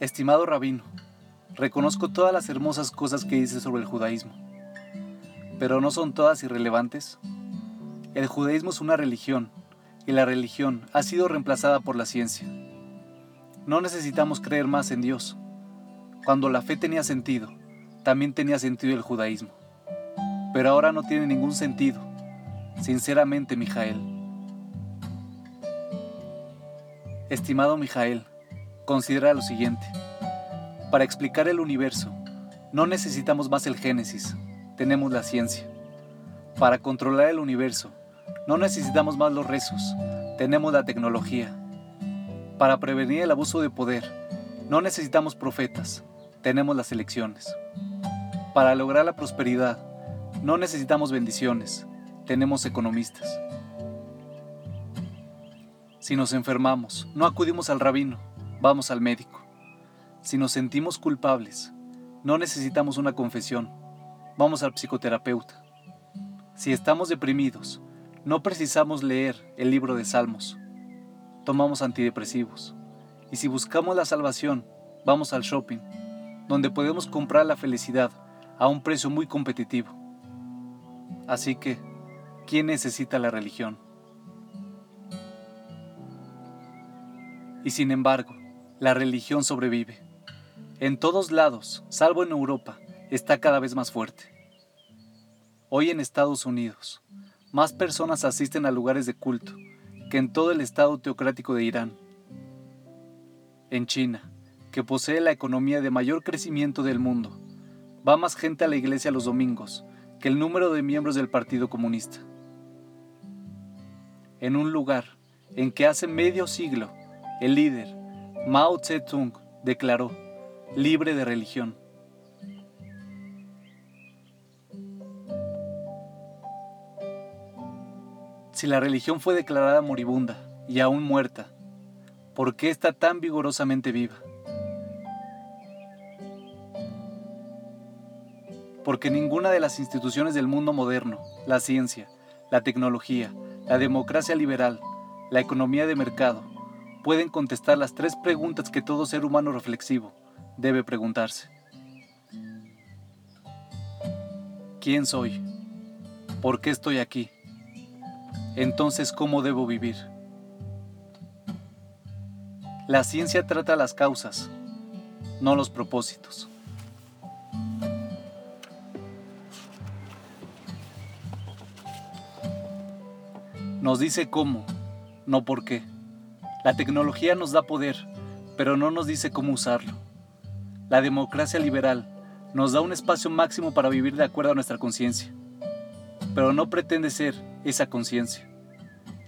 Estimado rabino, reconozco todas las hermosas cosas que dice sobre el judaísmo, pero ¿no son todas irrelevantes? El judaísmo es una religión y la religión ha sido reemplazada por la ciencia. No necesitamos creer más en Dios. Cuando la fe tenía sentido, también tenía sentido el judaísmo. Pero ahora no tiene ningún sentido. Sinceramente, Mijael. Estimado Mijael, considera lo siguiente. Para explicar el universo, no necesitamos más el Génesis, tenemos la ciencia. Para controlar el universo, no necesitamos más los rezos, tenemos la tecnología. Para prevenir el abuso de poder, no necesitamos profetas, tenemos las elecciones. Para lograr la prosperidad, no necesitamos bendiciones, tenemos economistas. Si nos enfermamos, no acudimos al rabino, vamos al médico. Si nos sentimos culpables, no necesitamos una confesión, vamos al psicoterapeuta. Si estamos deprimidos, no precisamos leer el libro de Salmos, tomamos antidepresivos. Y si buscamos la salvación, vamos al shopping, donde podemos comprar la felicidad a un precio muy competitivo. Así que, ¿quién necesita la religión? Y sin embargo, la religión sobrevive. En todos lados, salvo en Europa, está cada vez más fuerte. Hoy en Estados Unidos, más personas asisten a lugares de culto que en todo el estado teocrático de Irán. En China, que posee la economía de mayor crecimiento del mundo, va más gente a la iglesia los domingos que el número de miembros del Partido Comunista. En un lugar en que hace medio siglo el líder, Mao Zedong, declaró, libre de religión. Si la religión fue declarada moribunda y aún muerta, ¿por qué está tan vigorosamente viva? Porque ninguna de las instituciones del mundo moderno, la ciencia, la tecnología, la democracia liberal, la economía de mercado, pueden contestar las tres preguntas que todo ser humano reflexivo debe preguntarse. ¿Quién soy? ¿Por qué estoy aquí? Entonces, ¿cómo debo vivir? La ciencia trata las causas, no los propósitos. Nos dice cómo, no por qué. La tecnología nos da poder, pero no nos dice cómo usarlo. La democracia liberal nos da un espacio máximo para vivir de acuerdo a nuestra conciencia, pero no pretende ser esa conciencia.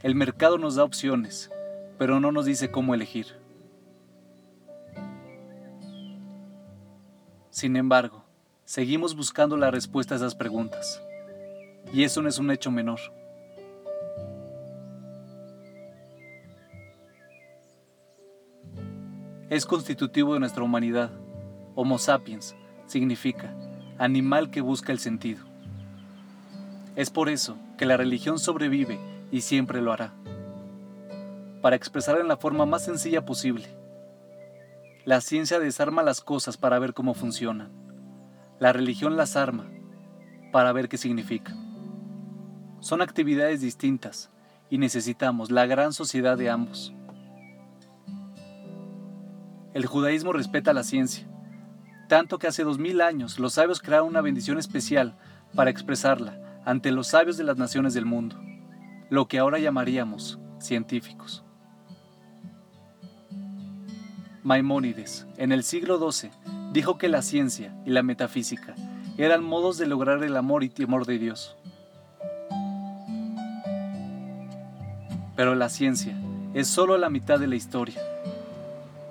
El mercado nos da opciones, pero no nos dice cómo elegir. Sin embargo, seguimos buscando la respuesta a esas preguntas, y eso no es un hecho menor. Es constitutivo de nuestra humanidad. Homo sapiens significa animal que busca el sentido. Es por eso que la religión sobrevive y siempre lo hará, para expresar en la forma más sencilla posible. La ciencia desarma las cosas para ver cómo funcionan. La religión las arma para ver qué significa. Son actividades distintas y necesitamos la gran sociedad de ambos. El judaísmo respeta la ciencia, tanto que hace dos mil años los sabios crearon una bendición especial para expresarla ante los sabios de las naciones del mundo, lo que ahora llamaríamos científicos. Maimónides, en el siglo XII, dijo que la ciencia y la metafísica eran modos de lograr el amor y temor de Dios. Pero la ciencia es solo la mitad de la historia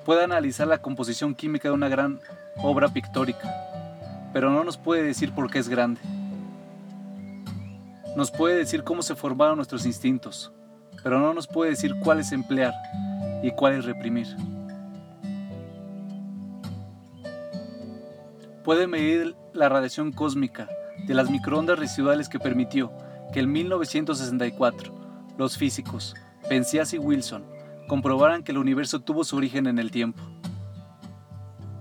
puede analizar la composición química de una gran obra pictórica, pero no nos puede decir por qué es grande. Nos puede decir cómo se formaron nuestros instintos, pero no nos puede decir cuáles emplear y cuáles reprimir. Puede medir la radiación cósmica de las microondas residuales que permitió que en 1964 los físicos Penzias y Wilson comprobaran que el universo tuvo su origen en el tiempo.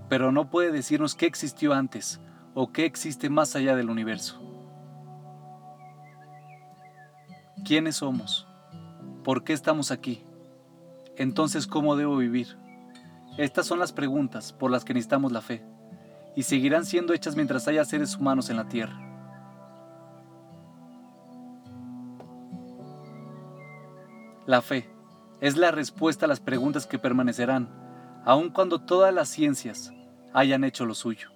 pero no puede decirnos qué existió antes o qué existe más allá del universo. ¿Quiénes somos? ¿Por qué estamos aquí? Entonces, ¿cómo debo vivir? Estas son las preguntas por las que necesitamos la fe, y seguirán siendo hechas mientras haya seres humanos en la Tierra. La fe es la respuesta a las preguntas que permanecerán, aun cuando todas las ciencias hayan hecho lo suyo.